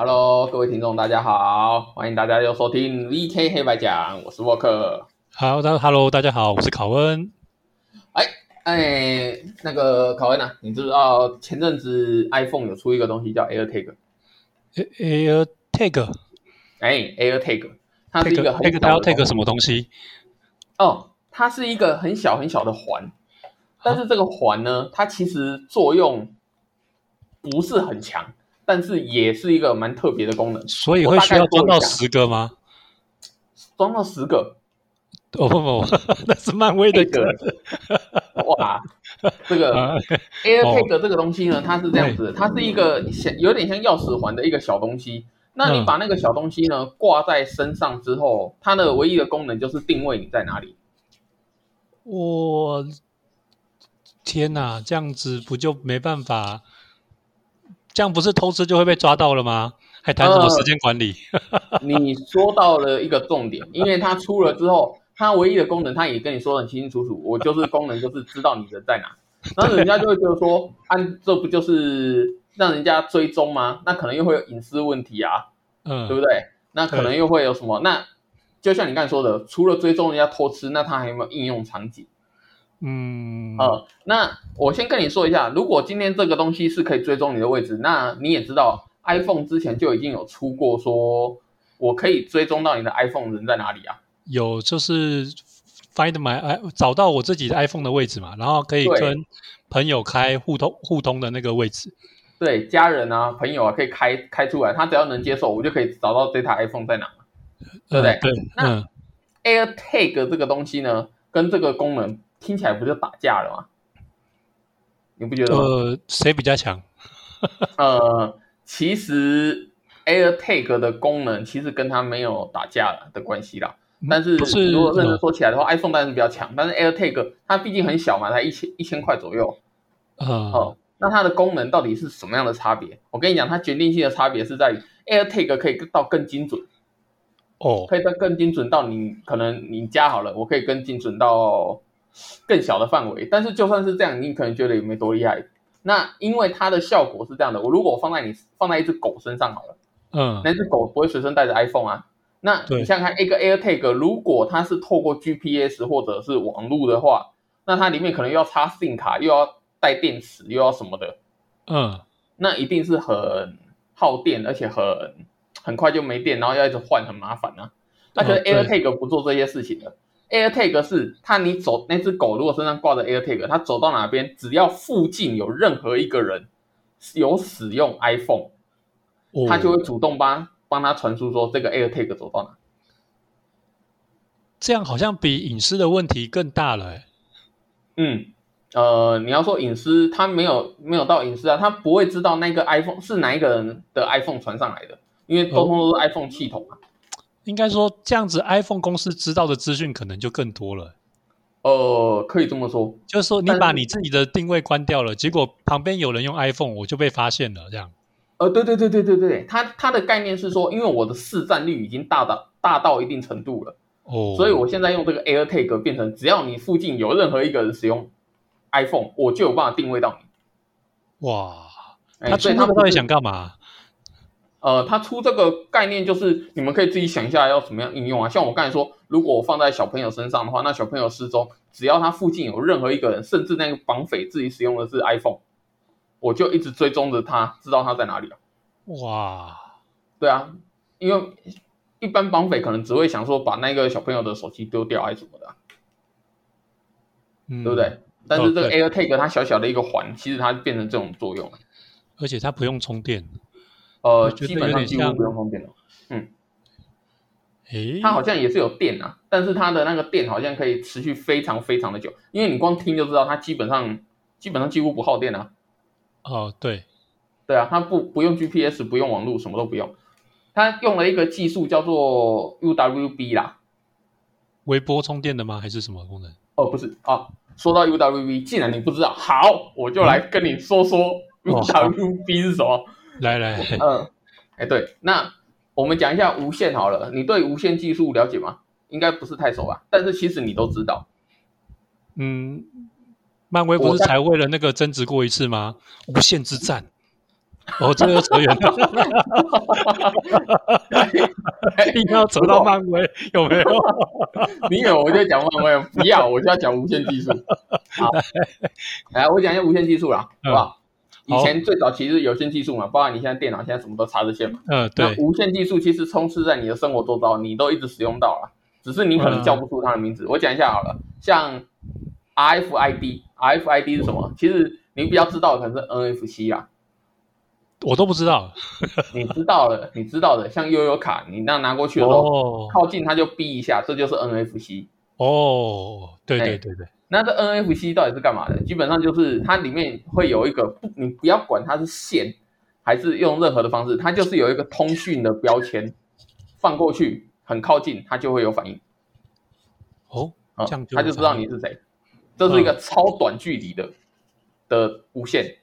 Hello，各位听众，大家好，欢迎大家又收听 VK 黑白讲，我是沃克。好，大 Hello，大家好，我是考恩。哎哎，那个考恩啊，你知道前阵子 iPhone 有出一个东西叫 AirTag？Air Tag，哎，AirTag，它是一个很它要的 Tag 什么东西？哦，它是一个很小很小的环，但是这个环呢，它其实作用不是很强，但是也是一个蛮特别的功能，所以会需要装到十个吗？装到十个，哦不不，那是漫威的歌。哇，这个啊 AirTag 这个东西呢，它是这样子的，它是一个像有点像钥匙环的一个小东西。那你嗯把那个小东西呢挂在身上之后，它的唯一的功能就是定位你在哪里。我天哪，这样子不就没办法？这样不是偷吃就会被抓到了吗？还谈什么时间管理？你说到了一个重点，因为它出了之后，它唯一的功能，它也跟你说得很清清楚楚，我就是功能就是知道你人在哪，然后人家就会觉得说，按、这不就是让人家追踪吗？那可能又会有隐私问题啊，嗯对不嗯，对？那可能又会有什么？那就像你刚才说的，除了追踪人家偷吃，那它还有没有应用场景？嗯，呃，那我先跟你说一下，如果今天这个东西是可以追踪你的位置，那你也知道，iPhone 之前就已经有出过说，我可以追踪到你的 iPhone 人在哪里啊？有就是 find my i 找到我自己的 iPhone 的位置嘛，然后可以跟朋友开互通互通的那个位置。对，家人啊、朋友啊，可以开开出来，他只要能接受，我就可以找到这台 iPhone 在哪。对不对嗯对，那嗯，AirTag 这个东西呢，跟这个功能听起来不就打架了吗？你不觉得吗？呃，谁比较强？呃，其实 AirTag 的功能其实跟它没有打架的关系啦。但是如果认真嗯说起来的话、i p h o n e 当然是比较强，但是 AirTag 它毕竟很小嘛，才一千一千块左右呃，哦。那它的功能到底是什么样的差别？我跟你讲，它决定性的差别是在于 AirTag 可以到更精准，哦，可以到更精准到你可能你加好了，我可以更精准到更小的范围。但是就算是这样，你可能觉得也没多厉害。那因为它的效果是这样的，我如果放在你放在一只狗身上好了。嗯，那只狗不会随身带着 iPhone 啊。那你想想看，一个 AirTag 如果它是透过 GPS 或者是网络的话，那它里面可能又要插 SIM 卡，又要带电池，又要什么的，嗯，那一定是很耗电，而且很很快就没电，然后要一直换，很麻烦啊。那可是哦对 AirTag 不做这些事情的。AirTag 是它，你走那只狗如果身上挂着 AirTag，它走到哪边，只要附近有任何一个人有使用 iPhone，哦它就会主动帮帮他传输说这个 AirTag 走到哪。这样好像比隐私的问题更大了欸。嗯，呃，你要说隐私，它没有没有到隐私啊，它不会知道那个 iPhone 是哪一个人的 iPhone 传上来的，因为通通都是 iPhone 系统啊。应该说，这样子 iPhone 公司知道的资讯可能就更多了。呃，可以这么说。就是说，你把你自己的定位关掉了，结果旁边有人用 iPhone，我就被发现了。这样，呃，对对对对对对，它它的概念是说，因为我的市占率已经大到大到一定程度了，哦，所以我现在用这个 AirTag 变成，只要你附近有任何一个人使用 iPhone，我就有办法定位到你。哇，哎他出这个到底想干嘛？呃，它出这个概念就是你们可以自己想一下要怎么样应用啊。像我刚才说，如果我放在小朋友身上的话，那小朋友失踪，只要他附近有任何一个人，甚至那个绑匪自己使用的是 iPhone，我就一直追踪着他，知道他在哪里啊。哇，对啊，因为一般绑匪可能只会想说把那个小朋友的手机丢掉还是什么的啊、嗯对不对？？但是这个 AirTag 它小小的一个环，其实它变成这种作用了。而且它不用充电。呃，基本上几乎不用充电了。诶，它好像也是有电啊，但是它的那个电好像可以持续非常非常的久，因为你光听就知道它基本上基本上几乎不耗电啊。哦，对，对啊，它不不用 GPS，不用网络，什么都不用。它用了一个技术叫做 UWB 啦。微波充电的吗？还是什么功能？哦，不是啊，说到 UWB，既然你不知道，好，我就来跟你说说 UWB 是什么。来来，嗯，哎，对，那我们讲一下无线好了。你对无线技术了解吗？应该不是太熟吧，但是其实你都知道。嗯，漫威不是才为了那个争执过一次吗？无限之战。哦，这个又扯远了，一定要扯到漫威，有没有？你有我就讲漫威，不要我就要讲无线技术。好，来我讲一下无线技术啦，好不好？以前最早其实有线技术嘛，包括你现在电脑现在什么都插着线嘛。嗯，对。无线技术其实充斥在你的生活周遭，你都一直使用到了，只是你可能叫不出它的名字。我讲一下好了，像 RFID，RFID 是什么？其实你比较知道的可能是 NFC 啊。我都不知道，你知道的，你知道的，像悠悠卡，你那拿过去的时候，靠近它就哔一下，这就是 NFC。哦，对对对对。那这 NFC 到底是干嘛的？基本上就是它里面会有一个不，你不要管它是线还是用任何的方式，它就是有一个通讯的标签，放过去很靠近，它就会有反应。哦，这样它就知道你是谁。这是一个超短距离的的无线。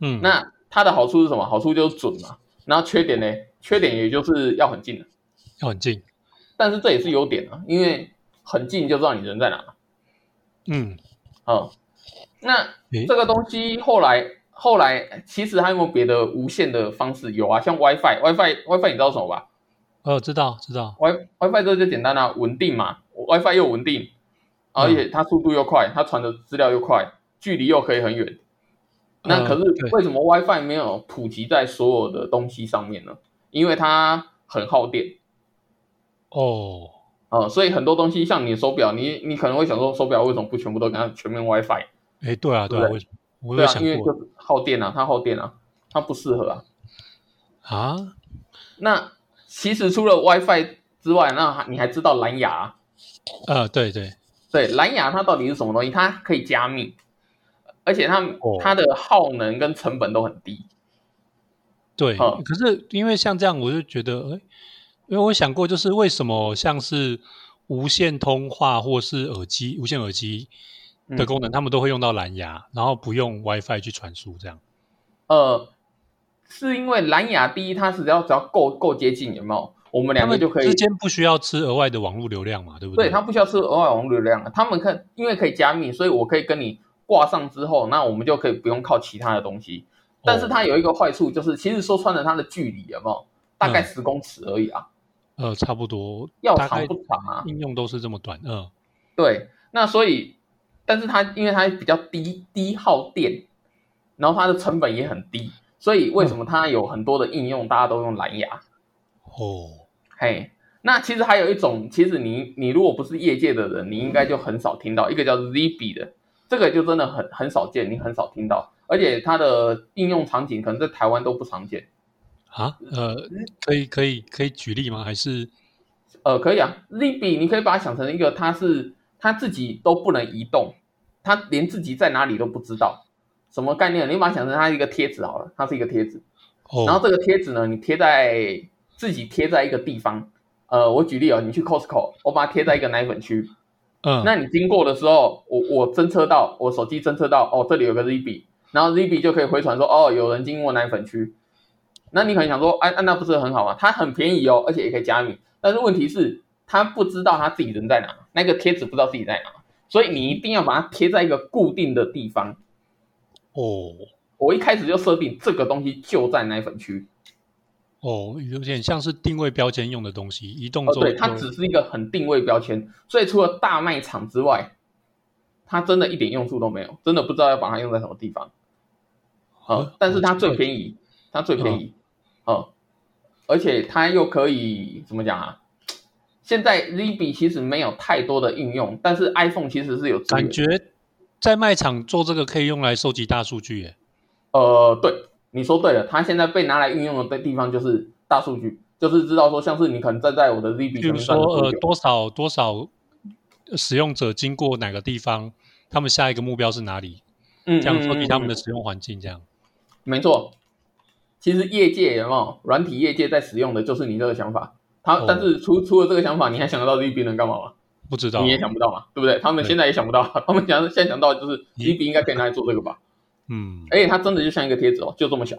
嗯，那。它的好处是什么？好处就是准嘛。然后缺点呢？缺点也就是要很近了，要很近。但是这也是优点啊，因为很近就知道你人在哪。嗯，好。那这个东西后来后来其实还有没有别的无线的方式？有啊，像 WiFi，WiFi，WiFi 你知道什么吧？哦，知道知道。Wi WiFi 这就简单啦，稳定嘛。WiFi 又稳定，而且它速度又快，它传的资料又快，距离又可以很远。那可是为什么 WiFi 没有普及在所有的东西上面呢？因为它很耗电。哦，呃，所以很多东西像你的手表，你你可能会想说，手表为什么不全部都给它全面 WiFi？哎，对啊，对啊，我对啊，因为就耗电啊，它耗电啊，它不适合啊。啊？那其实除了 WiFi 之外，那你还知道蓝牙？呃，对对对，蓝牙它到底是什么东西？它可以加密。而且它它的耗能跟成本都很低，对。可是因为像这样，我就觉得，哎，因为我想过，就是为什么像是无线通话或是耳机、无线耳机的功能，他们都会用到蓝牙，然后不用 WiFi 去传输这样。呃，是因为蓝牙第一，它是只要只要够够接近，有没有？我们两个就可以之间不需要吃额外的网络流量嘛，对不对？对，它不需要吃额外网络流量，他们可因为可以加密，所以我可以跟你。挂上之后，那我们就可以不用靠其他的东西。但是它有一个坏处，就是其实说穿了，它的距离有没有大概十公尺而已啊？呃，差不多，要长不长啊？应用都是这么短。嗯，对。那所以，但是它因为它比较低低耗电，然后它的成本也很低，所以为什么它有很多的应用，大家都用蓝牙？哦，嘿，那其实还有一种，其实你你如果不是业界的人，你应该就很少听到一个叫 ZB 的。这个就真的很很少见，你很少听到，而且它的应用场景可能在台湾都不常见啊。呃，可以可以可以举例吗？还是呃，可以啊。Libby，你可以把它想成一个，它是它自己都不能移动，它连自己在哪里都不知道，什么概念？你把它想成它一个贴纸好了，它是一个贴纸。哦。然后这个贴纸呢，你贴在自己贴在一个地方。呃，我举例哦，你去 Costco，我把它贴在一个奶粉区。嗯，那你经过的时候，我我侦测到，我手机侦测到，哦，这里有个 ZB，然后 ZB 就可以回传说，哦，有人经过奶粉区。那你可能想说，哎，那不是很好吗？它很便宜哦，而且也可以加密。但是问题是，他不知道他自己人在哪，那个贴纸不知道自己在哪，所以你一定要把它贴在一个固定的地方。哦，我一开始就设定这个东西就在奶粉区。哦，有点像是定位标签用的东西，移动。哦，对，它只是一个很定位标签，所以除了大卖场之外，它真的一点用处都没有，真的不知道要把它用在什么地方。啊，但是它最便宜，它最便宜，哦，而且它又可以怎么讲啊？现在 ZB 其实没有太多的应用，但是 iPhone 其实是有。感觉在卖场做这个可以用来收集大数据，耶。呃，对。你说对了，它现在被拿来运用的地方就是大数据，就是知道说，像是你可能站在我的 ZB 比如说呃多少多少使用者经过哪个地方，他们下一个目标是哪里？嗯，这样收集他们的使用环境，这样。没错，其实业界有没有软体业界在使用的就是你这个想法，他但是除除了这个想法，你还想得到 ZB 能干嘛吗？不知道，你也想不到嘛，对不对？他们现在也想不到，他们想现在想到就是 ZB 应该可以拿来做这个吧。嗯，而且它真的就像一个贴纸哦，就这么小。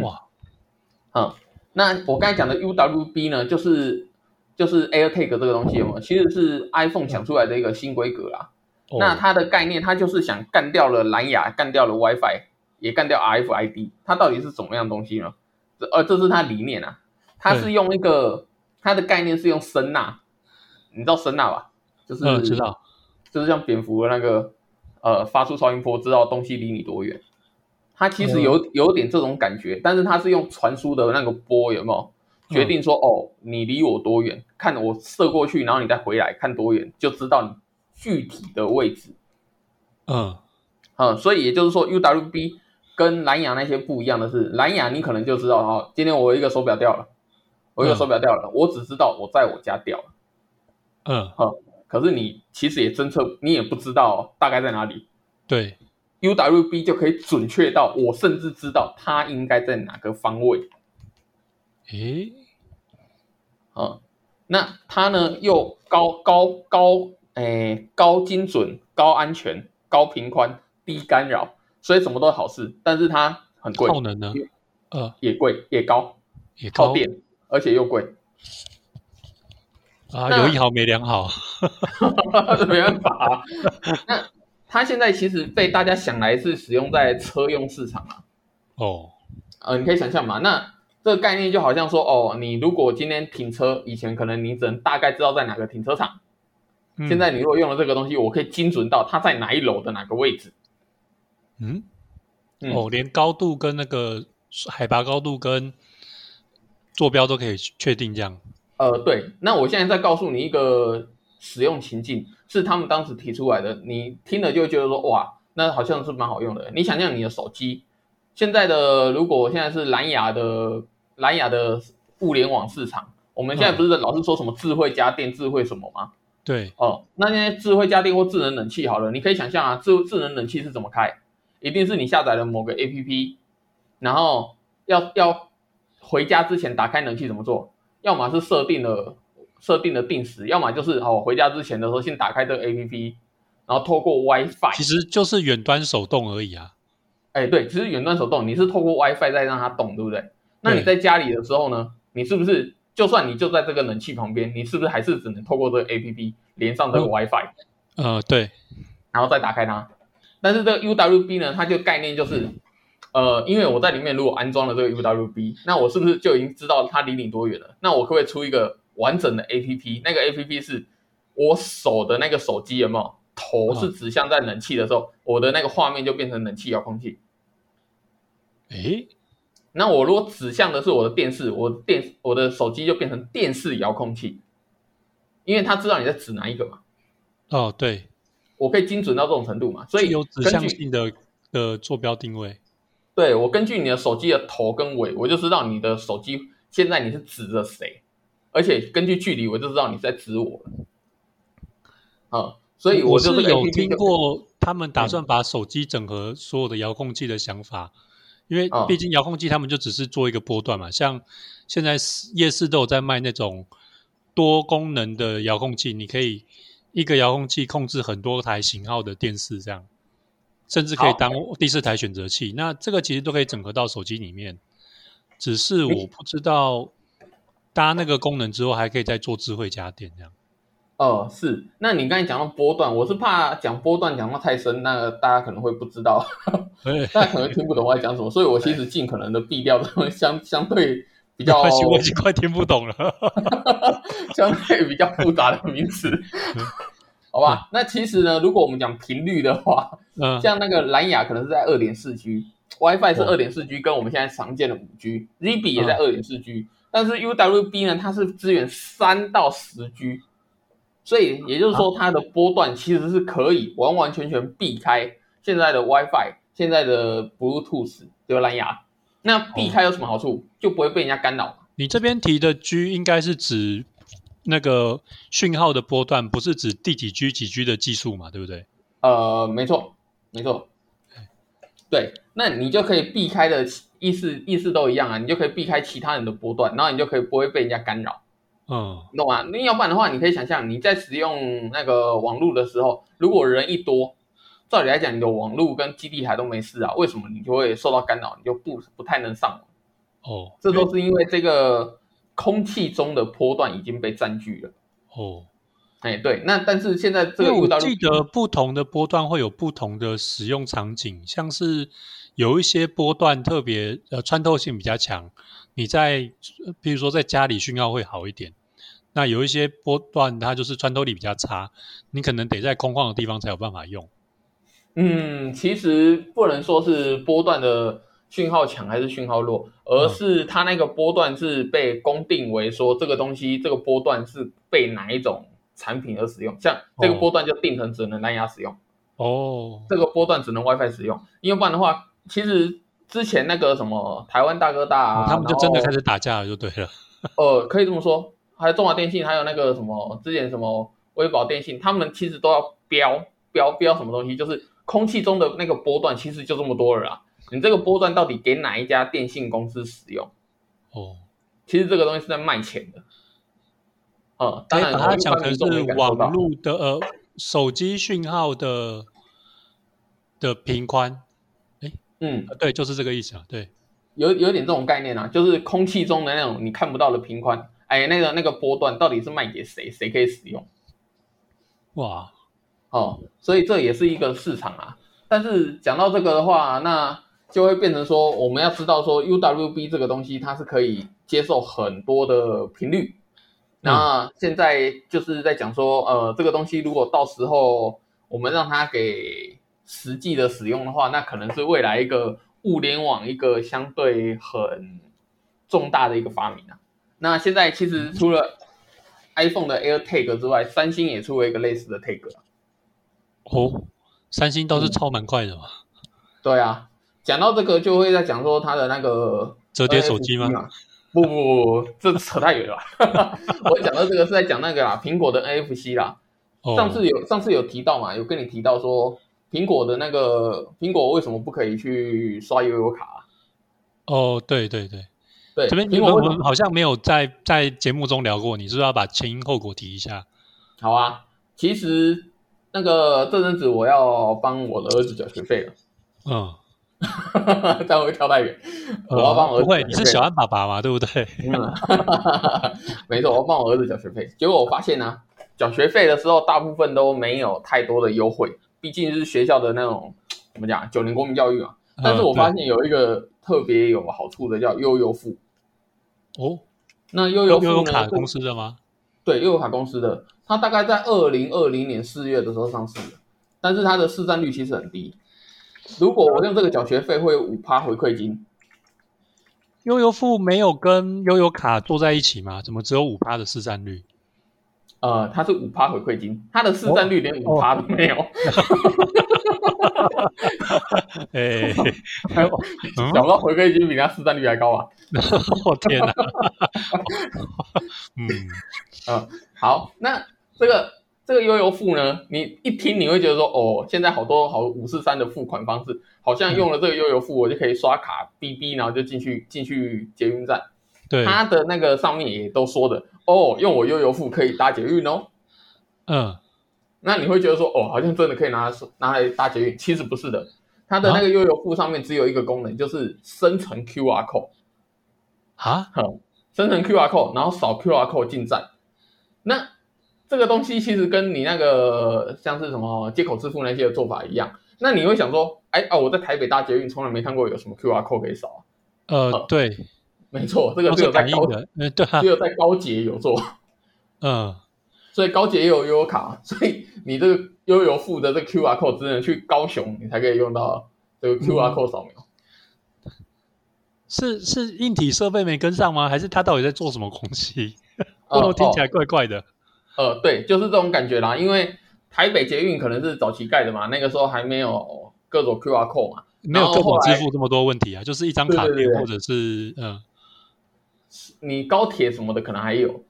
哇，嗯，那我刚才讲的 UWB 呢，就是就是 AirTag 这个东西有？其实是 iPhone 想出来的一个新规格啦。那它的概念，它就是想干掉了蓝牙，干掉了 WiFi，也干掉 RFID，它到底是怎么样东西呢？这呃，这是它理念啊，它是用一个它的概念是用声呐，你知道声呐吧？就是知道，就是像蝙蝠的那个呃发出超音波，知道东西离你多远。它其实有有点这种感觉，但是它是用传输的那个波，有没有决定说哦，你离我多远？看我射过去，然后你再回来看多远，就知道你具体的位置。嗯嗯，所以也就是说，UWB 跟蓝牙那些不一样的是，蓝牙你可能就知道哦，今天我一个手表掉了，我一个手表掉了，我只知道我在我家掉了。嗯，好，可是你其实也侦测，你也不知道大概在哪里。对。UWB 就可以准确到，我甚至知道它应该在哪个方位。诶，啊，那它呢又高高高，诶，高精准、高安全、高频宽、低干扰，所以什么都是好事。但是它很贵，耗能呢？呃，也贵，也高，也高电，而且又贵。啊，有一好没两好，没办法。那。它现在其实被大家想来是使用在车用市场啊。哦，呃，你可以想象嘛，那这个概念就好像说，哦，你如果今天停车，以前可能你只能大概知道在哪个停车场，现在你如果用了这个东西，我可以精准到它在哪一楼的哪个位置。嗯，哦，连高度跟那个海拔高度跟坐标都可以确定这样。呃，对，那我现在再告诉你一个使用情境。是他们当时提出来的，你听了就觉得说哇，那好像是蛮好用的。你想象你的手机现在的，如果现在是蓝牙的蓝牙的物联网市场，我们现在不是老是说什么智慧家电、智慧什么吗？对，哦，那那些智慧家电或智能冷气好了，你可以想象啊，智智能冷气是怎么开？一定是你下载了某个 APP，然后要要回家之前打开冷气怎么做？要么是设定了。设定的定时，要么就是哦，回家之前的时候先打开这个 A P P，然后透过 WiFi，其实就是远端手动而已啊。哎，对，其实远端手动，你是透过 WiFi 再让它动，对不对？那你在家里的时候呢，你是不是就算你就在这个冷气旁边，你是不是还是只能透过这个 A P P 连上这个 WiFi？呃，对，然后再打开它。但是这个 U W B 呢，它就概念就是，呃，因为我在里面如果安装了这个 U W B，那我是不是就已经知道它离你多远了？那我可不可以出一个？完整的 A P P，那个 A P P 是我手的那个手机有没有头是指向在冷气的时候，我的那个画面就变成冷气遥控器。诶，那我如果指向的是我的电视，我电我的手机就变成电视遥控器，因为他知道你在指哪一个嘛。哦，对，我可以精准到这种程度嘛，所以有指向性的的坐标定位。对，我根据你的手机的头跟尾，我就知道你的手机现在你是指着谁。而且根据距离，我就知道你在指我了。啊，所以我就是有听过他们打算把手机整合所有的遥控器的想法，因为毕竟遥控器他们就只是做一个波段嘛。像现在夜市都有在卖那种多功能的遥控器，你可以一个遥控器控制很多台型号的电视，这样甚至可以当第四台选择器。那这个其实都可以整合到手机里面，只是我不知道。搭那个功能之后，还可以再做智慧家电这样。哦，是。那你刚才讲到波段，我是怕讲波段讲到太深，那大家可能会不知道，大家可能听不懂我在讲什么，所以我其实尽可能的避掉这种相相对比较，我已经快听不懂了，相对比较复杂的名词，好吧？那其实呢，如果我们讲频率的话，嗯，像那个蓝牙可能是在二点四 G，WiFi 是二点四 G，跟我们现在常见的五 G，ZB 也在二点四 G。但是 UWB 呢，它是支援三到十 G，所以也就是说，它的波段其实是可以完完全全避开现在的 WiFi、现在的 Bluetooth 就蓝牙。那避开有什么好处？就不会被人家干扰。你这边提的 G 应该是指那个讯号的波段，不是指第几 G 几 G 的技术嘛？对不对？呃，没错，没错。对，那你就可以避开的。意思意思都一样啊，你就可以避开其他人的波段，然后你就可以不会被人家干扰，嗯，懂吗？那要不然的话，你可以想象你在使用那个网络的时候，如果人一多，照理来讲，你的网络跟基地台都没事啊，为什么你就会受到干扰，你就不不太能上网？哦，这都是因为这个空气中的波段已经被占据了。哦，哎，对，那但是现在这个我记得不同的波段会有不同的使用场景，像是。有一些波段特别呃穿透性比较强，你在比如说在家里讯号会好一点。那有一些波段它就是穿透力比较差，你可能得在空旷的地方才有办法用。嗯，其实不能说是波段的讯号强还是讯号弱，而是它那个波段是被公定为说这个东西这个波段是被哪一种产品而使用，像这个波段就定成只能蓝牙使用。哦，这个波段只能 WiFi 使用，因为不然的话，其实之前那个什么台湾大哥大，他们就真的开始打架了，就对了。呃，可以这么说。还有中华电信，还有那个什么之前什么微保电信，他们其实都要标标标什么东西，就是空气中的那个波段，其实就这么多了啊。你这个波段到底给哪一家电信公司使用？哦，其实这个东西是在卖钱的。呃，当然它讲的是网络的呃手机讯号的的频宽。哎，嗯，对，就是这个意思啊。对，有有点这种概念啊，就是空气中的那种你看不到的频宽。哎，那个那个波段到底是卖给谁？谁可以使用？哇，哦，所以这也是一个市场啊。但是讲到这个的话，那就会变成说，我们要知道说，UWB 这个东西它是可以接受很多的频率。那现在就是在讲说，呃，这个东西如果到时候我们让它给实际的使用的话，那可能是未来一个物联网一个相对很重大的一个发明啊。那现在其实除了 iPhone 的 AirTag 之外，三星也出了一个类似的 Tag。哦，三星倒是超蛮快的嘛。对啊，讲到这个就会在讲说它的那个折叠手机吗？不不不，这扯太远了。我讲到这个是在讲那个啦，苹果的 NFC 啦。上次有上次有提到嘛，有跟你提到说苹果的那个苹果为什么不可以去刷悠游卡？哦，对对对。对，这边因为我们好像没有在在节目中聊过，你是不是要把前因后果提一下？好啊，其实那个这阵子我要帮我的儿子缴学费了。嗯，这样会跳太远。我要帮我儿子。不会，你是小安爸爸嘛？对不对？没错，我要帮我儿子缴学费。结果我发现呢，缴学费的时候大部分都没有太多的优惠，毕竟是学校的那种怎么讲九年公民教育嘛。但是我发现有一个特别有好处的，叫悠游付。哦，那悠游悠游卡公司的吗？对，悠游卡公司的，它大概在二零二零年四月的时候上市的，但是它的市占率其实很低。如果我用这个缴学费，会有五趴回馈金。悠游付没有跟悠游卡做在一起吗？怎么只有五趴的市占率？呃，它是五趴回馈金，它的市占率连五趴都没有。哎，想不到回馈金比他市占率还高啊！我天哪！嗯嗯，好，那这个这个悠游付呢？你一听你会觉得说，哦，现在好多好五四三的付款方式，好像用了这个悠游付，我就可以刷卡 BB，，然后就进去进去捷运站。对，它的那个上面也都说的。哦，用我悠游付可以搭捷运哦。嗯，那你会觉得说，哦，好像真的可以拿拿来搭捷运？其实不是的，它的那个悠游付上面只有一个功能，就是生成 QR code。啊，生成 QR code，然后扫 QR code 进站。那这个东西其实跟你那个像是什么接口支付那些的做法一样。那你会想说，哎哦，我在台北搭捷运，从来没看过有什么 QR code 可以扫。呃，对。没错，这个只有在高的，嗯，对，只有在高捷有做，嗯，所以高捷也有悠游卡，所以你这个悠游付的这 QR code 只能去高雄，你才可以用到这个 QR code 扫描。是是硬体设备没跟上吗？还是他到底在做什么东西？哦，听起来怪怪的。呃，对，就是这种感觉啦。因为台北捷运可能是早期盖的嘛，那个时候还没有各种 QR code 嘛，没有各种支付这么多问题啊，就是一张卡片或者是嗯。你高铁什么的可能还有，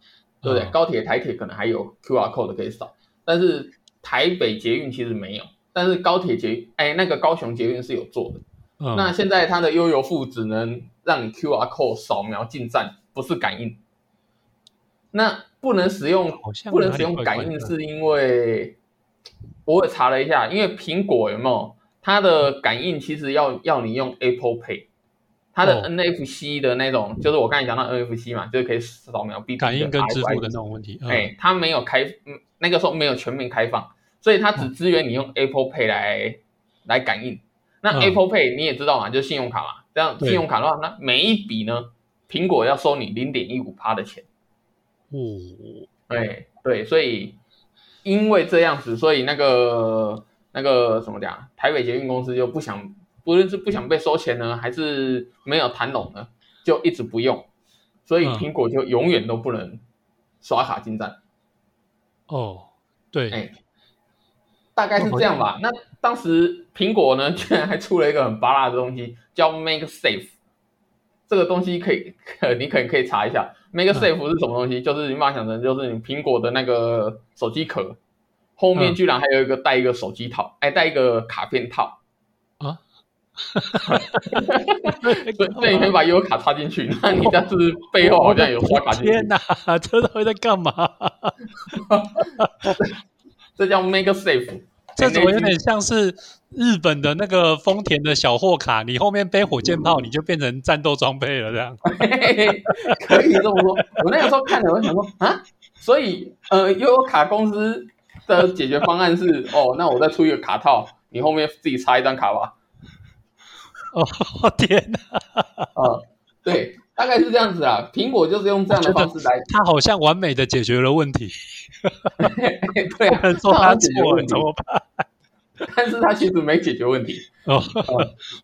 对不对？高铁、台铁可能还有 QR code 可以扫，但是台北捷运其实没有。但是高铁捷，哎，那个高雄捷运是有做的。那现在它的悠游付只能让你 QR code 扫描进站，不是感应。那不能使用，不能使用感应，是因为我也查了一下，因为苹果有没有它的感应，其实要要你用 Apple Pay。它的 NFC 的那种，就是我刚才讲到 NFC 嘛，就是可以扫描 B 感应跟支付的那种问题。哎，它没有开，嗯，那个时候没有全面开放，所以它只支援你用 Apple Pay 来来感应。那 Apple Pay 你也知道嘛，就是信用卡嘛。这样信用卡的话，那每一笔呢，苹果要收你零点一五趴的钱。哦，对对，所以因为这样子，所以那个那个什么讲，台北捷运公司就不想，不论是不想被收钱呢，还是没有谈拢呢，就一直不用，所以苹果就永远都不能刷卡进站。哦，对，哎。大概是这样吧。那当时苹果呢，居然还出了一个很巴拉的东西，叫 Make Safe。这个东西可以，你可以可以查一下，Make Safe 是什么东西？就是你把它想成，就是你苹果的那个手机壳后面居然还有一个带一个手机套，哎，带一个卡片套啊。对，你可以把 U 卡插进去，那你这是背后好像有刷卡进去。天哪，这到底在干嘛？这叫 Make Safe，这怎么有点像是日本的那个丰田的小货卡？你后面背火箭炮，你就变成战斗装备了，这样可以这么说。我那个时候看了，我想说啊，所以呃，悠游卡公司的解决方案是哦，那我再出一个卡套，你后面自己插一张卡吧。哦 天哪！啊，对。大概是这样子啊，苹果就是用这样的方式来，它好像完美的解决了问题。对啊，说它解决问题怎么办？但是它其实没解决问题哦。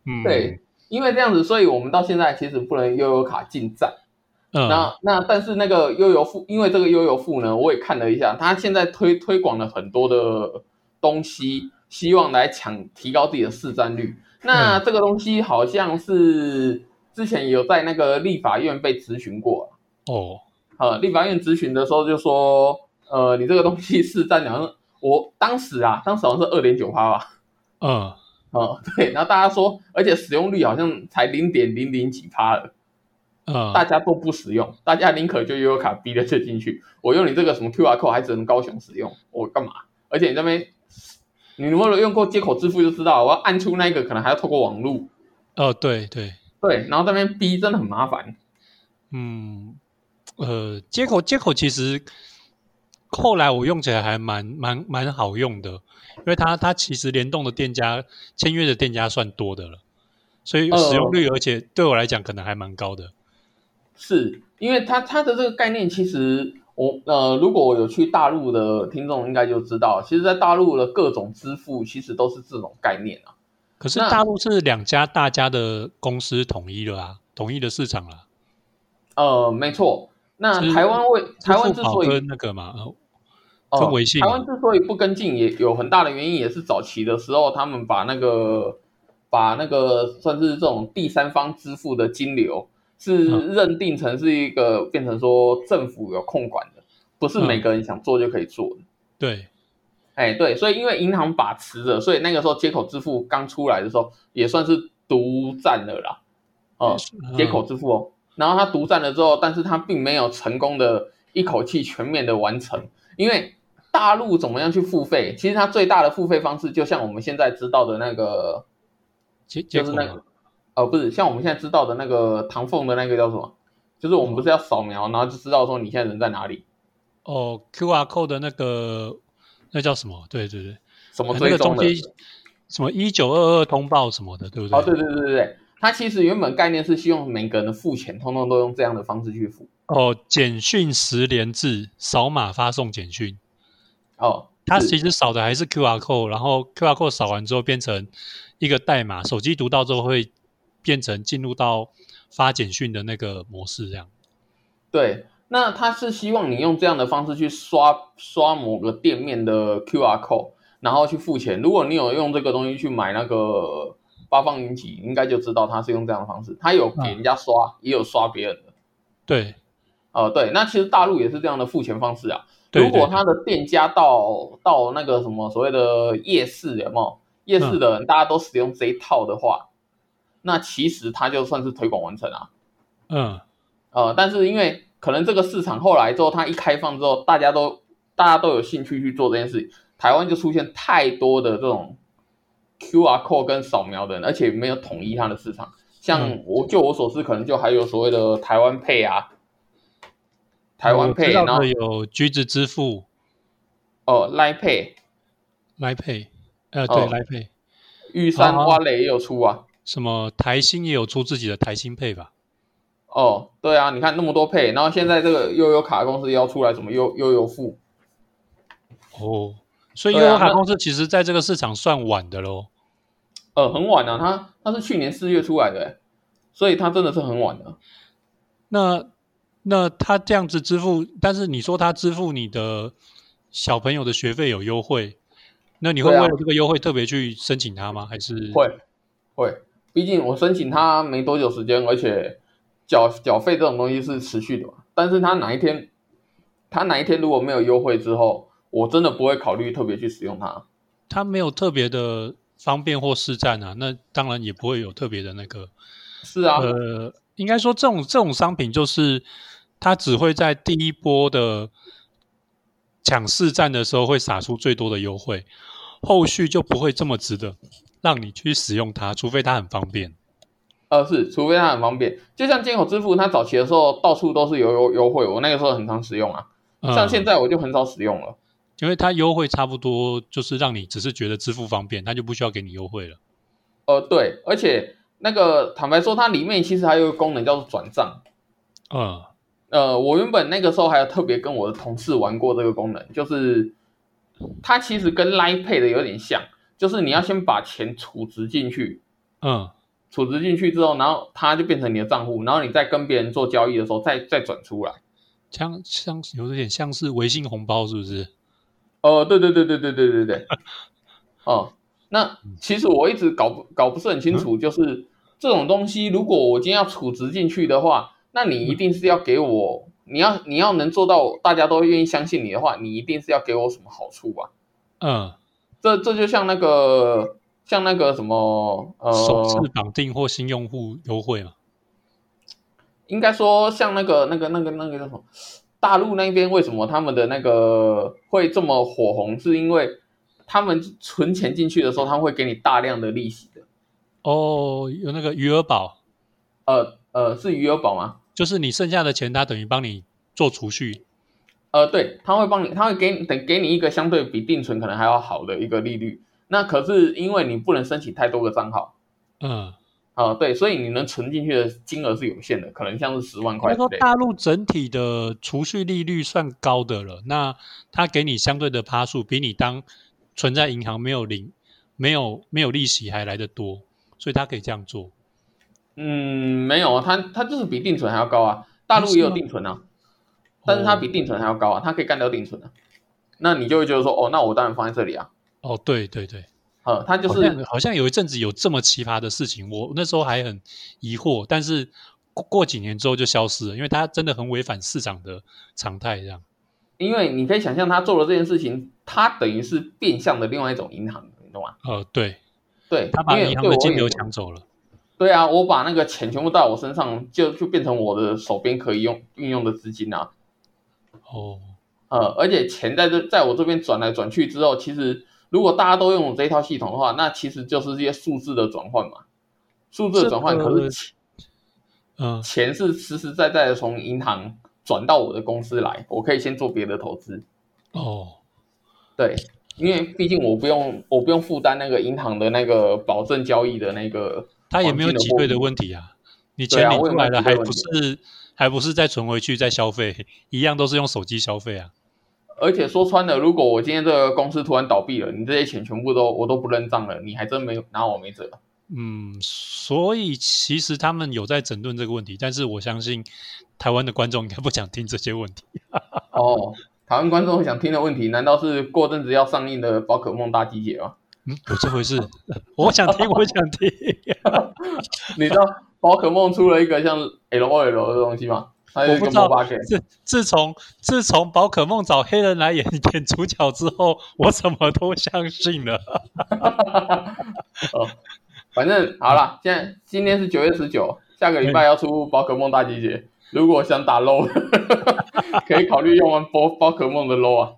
嗯对，因为这样子，所以我们到现在其实不能悠游卡进站。嗯那那但是那个悠游付，因为这个悠游付呢，我也看了一下，它现在推推广了很多的东西，希望来抢提高自己的市占率。那这个东西好像是。之前有在那个立法院被咨询过。哦，呃，立法院咨询的时候就说，呃，你这个东西是占两，我当时啊，当时好像是二点九趴吧，嗯，哦，对，然后大家说，而且使用率好像才零点零零几趴。了，嗯，大家都不使用，大家宁可就悠游卡逼着就进去，我用你这个什么 QR code 还只能高雄使用，我干嘛？而且你那边，你如果用过接口支付就知道，我要按出那个可能还要透过网络，哦，对对。对，然后这边逼真的很麻烦。嗯，呃，接口接口其实后来我用起来还蛮蛮蛮好用的，因为它它其实联动的店家签约的店家算多的了，所以使用率而且对我来讲可能还蛮高的。是因为它它的这个概念，其实我呃，如果我有去大陆的听众应该就知道，其实，在大陆的各种支付其实都是这种概念啊。可是大陆是两家大家的公司统一了啊，统一的市场了。呃，没错。那台湾为台湾之所以跟那个嘛，跟微信，台湾之所以不跟进，也有很大的原因，也是早期的时候，他们把那个把那个算是这种第三方支付的金流，是认定成是一个变成说政府有控管的，不是每个人想做就可以做的。对。哎，对，所以因为银行把持着，所以那个时候接口支付刚出来的时候，也算是独占了啦。哦，接口支付哦，然后它独占了之后，但是它并没有成功的一口气全面的完成，因为大陆怎么样去付费？其实它最大的付费方式，就像我们现在知道的那个，就是那个，哦，不是，像我们现在知道的那个唐凤的那个叫什么？就是我们不是要扫描，然后就知道说你现在人在哪里？哦，QR code 的那个。那叫什么？对对对，什么追踪的？什么一九二二通报什么的，对不对？哦，对对对对对，它其实原本概念是希望每个人的付钱，通通都用这样的方式去付。哦，简讯十连制，扫码发送简讯。哦，它其实扫的还是 QR code，然后 QR code 扫完之后变成一个代码，手机读到之后会变成进入到发简讯的那个模式，这样。对。那他是希望你用这样的方式去刷刷某个店面的 QR code，然后去付钱。如果你有用这个东西去买那个八方云集，应该就知道他是用这样的方式。他有给人家刷，也有刷别人的。对，呃，对。那其实大陆也是这样的付钱方式啊。如果他的店家到到那个什么所谓的夜市，有没有夜市的人大家都使用这一套的话，那其实它就算是推广完成啊。嗯，呃，但是因为可能这个市场后来之后，它一开放之后，大家都大家都有兴趣去做这件事，台湾就出现太多的这种 QR code 跟扫描的，而且没有统一它的市场。像我就我所知，可能就还有所谓的台湾配啊，台湾配，然后有橘子支付，哦，来配，来配，呃，对，来配，玉山花蕾也有出啊。什么台新也有出自己的台新配吧？哦，对啊，你看那么多配，然后现在这个悠游卡公司要出来什么悠悠游付。哦，所以悠游卡公司其实在这个市场算晚的喽。呃，很晚啊，它它是去年四月出来的，所以它真的是很晚的。那那他这样子支付，但是你说他支付你的小朋友的学费有优惠，那你会为了这个优惠特别去申请他吗？还是会会？毕竟我申请它没多久时间，而且缴缴费这种东西是持续的嘛。但是它哪一天它哪一天如果没有优惠之后，我真的不会考虑特别去使用它。它没有特别的方便或试战啊，那当然也不会有特别的那个。是啊，呃。应该说，这种这种商品就是它只会在第一波的抢市战的时候会撒出最多的优惠，后续就不会这么值得让你去使用它，除非它很方便。呃，是，除非它很方便。就像金口支付，它早期的时候到处都是有优优惠，我那个时候很常使用啊。像现在我就很少使用了，因为它优惠差不多就是让你只是觉得支付方便，它就不需要给你优惠了。呃，对，而且。那个坦白说，它里面其实还有一个功能叫做转账。嗯，呃，我原本那个时候还有特别跟我的同事玩过这个功能，就是它其实跟 Line Pay 的有点像，就是你要先把钱储值进去，嗯，储值进去之后，然后它就变成你的账户，然后你再跟别人做交易的时候再再转出来，像像有点像是微信红包是不是？哦，对对对对对对对对，哦，那其实我一直搞不搞不是很清楚，就是。这种东西，如果我今天要储值进去的话，那你一定是要给我，你要你要能做到大家都愿意相信你的话，你一定是要给我什么好处吧？嗯，这这就像那个像那个什么呃，首次绑定或新用户优惠嘛？应该说像那个那个那个那个叫什么？大陆那边为什么他们的那个会这么火红？是因为他们存钱进去的时候，他们会给你大量的利息的。哦，有那个余额宝，呃呃，是余额宝吗？就是你剩下的钱，他等于帮你做储蓄。呃，对，他会帮你，他会给你等给你一个相对比定存可能还要好的一个利率。那可是因为你不能申请太多个账号，嗯，啊，对，所以你能存进去的金额是有限的，可能像是十万块。说大陆整体的储蓄利率算高的了，那他给你相对的趴数，比你当存在银行没有零、没有没有利息还来得多。所以他可以这样做，嗯，没有啊，他他就是比定存还要高啊，大陆也有定存啊，但是它比定存还要高啊，它可以干掉定存啊，那你就会觉得说，哦，那我当然放在这里啊，哦，对对对，呃，它就是好像有一阵子有这么奇葩的事情，我那时候还很疑惑，但是过过几年之后就消失了，因为它真的很违反市场的常态，这样，因为你可以想象他做了这件事情，他等于是变相的另外一种银行，你懂吗？呃，对。对他把银行的金流抢走了。对啊，我把那个钱全部到我身上，就就变成我的手边可以用运用的资金啊。哦，呃，而且钱在这在我这边转来转去之后，其实如果大家都用这一套系统的话，那其实就是这些数字的转换嘛。数字的转换可是钱，嗯，钱是实实在在的从银行转到我的公司来，我可以先做别的投资。哦，对。因为毕竟我不用，我不用负担那个银行的那个保证交易的那个，他也没有挤兑的问题啊。你钱领出来了，还不是还不是再存回去再消费，一样都是用手机消费啊。而且说穿了，如果我今天这个公司突然倒闭了，你这些钱全部都我都不认账了，你还真没拿我没辙。嗯，所以其实他们有在整顿这个问题，但是我相信台湾的观众应该不想听这些问题。哦。台湾观众想听的问题，难道是过阵子要上映的宝可梦大集结吗？嗯，有这回事？我想听，我想听。你知道宝可梦出了一个像 L O L 的东西吗？我不知道。自自从自从宝可梦找黑人来演演主角之后，我什么都相信了。哦，反正好了，现在今天是九月十九，下个礼拜要出宝可梦大集结。如果想打 low，可以考虑用完宝宝可梦的 low 啊。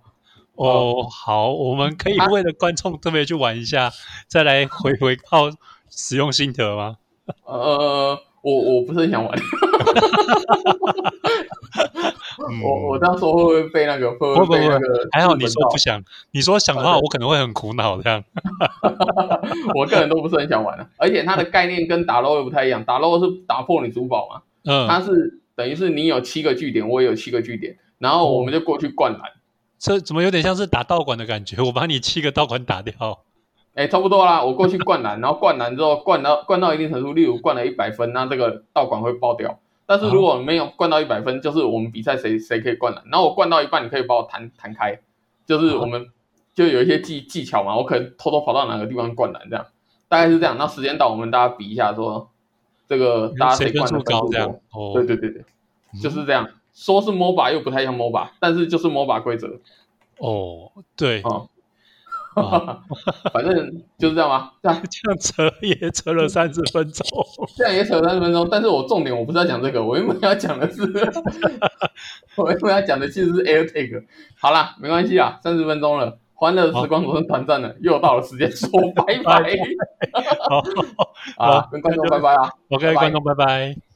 哦，好，我们可以为了观众特别去玩一下，再来回回报使用心得吗？呃，我我不是很想玩。我我到时候会不会被那个会不会被那个？还好你说不想，你说想的话，我可能会很苦恼这样。我个人都不是很想玩啊，而且它的 概念跟打 LO 又不太一样，打 LO 是打破你主堡嘛，嗯，它是等于是你有七个据点，我也有七个据点，然后我们就过去灌篮。这怎么有点像是打道馆的感觉？我把你七个道馆打掉。哎，差不多啦，我过去灌篮，然后灌篮之后灌到灌到一定程度，例如灌了一百分，那这个道馆会爆掉。但是如果没有灌到一百分，就是我们比赛谁谁可以灌篮。然后我灌到一半，你可以把我弹弹开，就是我们就有一些技技巧嘛，我可能偷偷跑到哪个地方灌篮，这样大概是这样。那时间到，我们大家比一下，说这个大家谁灌的分数高？哦，对对对对，就是这样。说是 MOBA 又不太像 MOBA，但是就是 MOBA 规则。哦，对，哦，反正就是这样吧。这样这样扯也扯了三十分钟，这样也扯了三十分钟。但是我重点我不是要讲这个，我原本要讲的是，我原本要讲的其实是 AirTag。好啦，没关系啊，三十分钟了，欢乐时光总是短暂的，又到了时间说拜拜。好，跟观众拜拜啊！OK，观众拜拜。